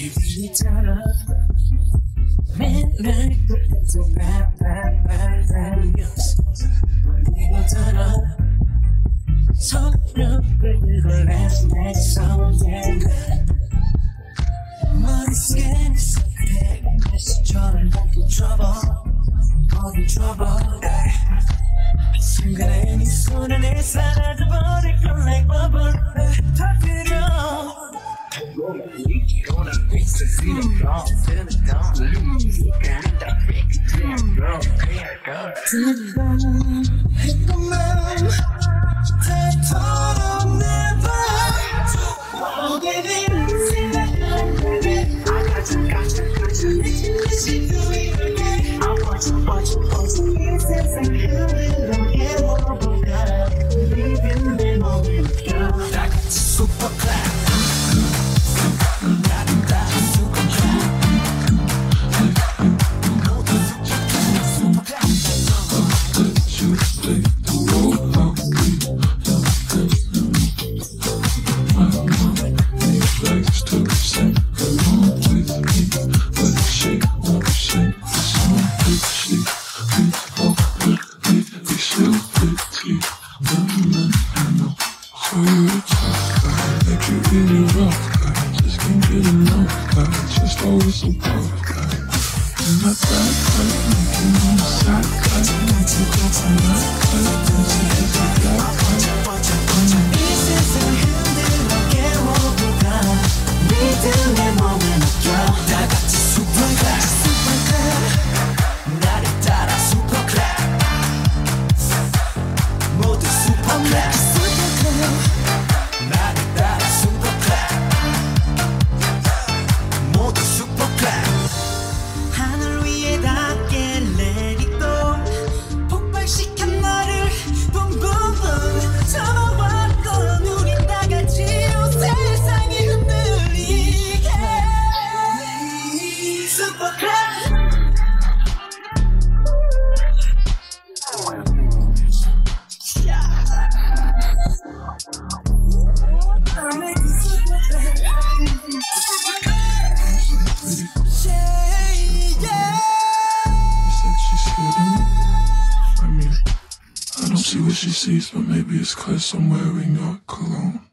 Guitar, midnight, so bad, bad, bad, bad, yes. Guitar, so no, the last night, so dead. Money skins, that's Jordan, trouble, all the trouble. I'm gonna end you soon, and it's not a body, come like bubble. Turn it down. Turn it down. Just always so cold, guy. In my I'm making. See what she sees, but maybe it's cause I'm wearing your cologne.